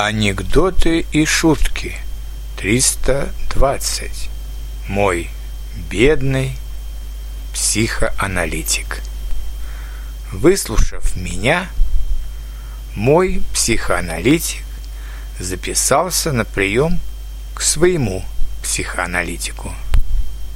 Анекдоты и шутки 320. Мой бедный психоаналитик. Выслушав меня, мой психоаналитик записался на прием к своему психоаналитику.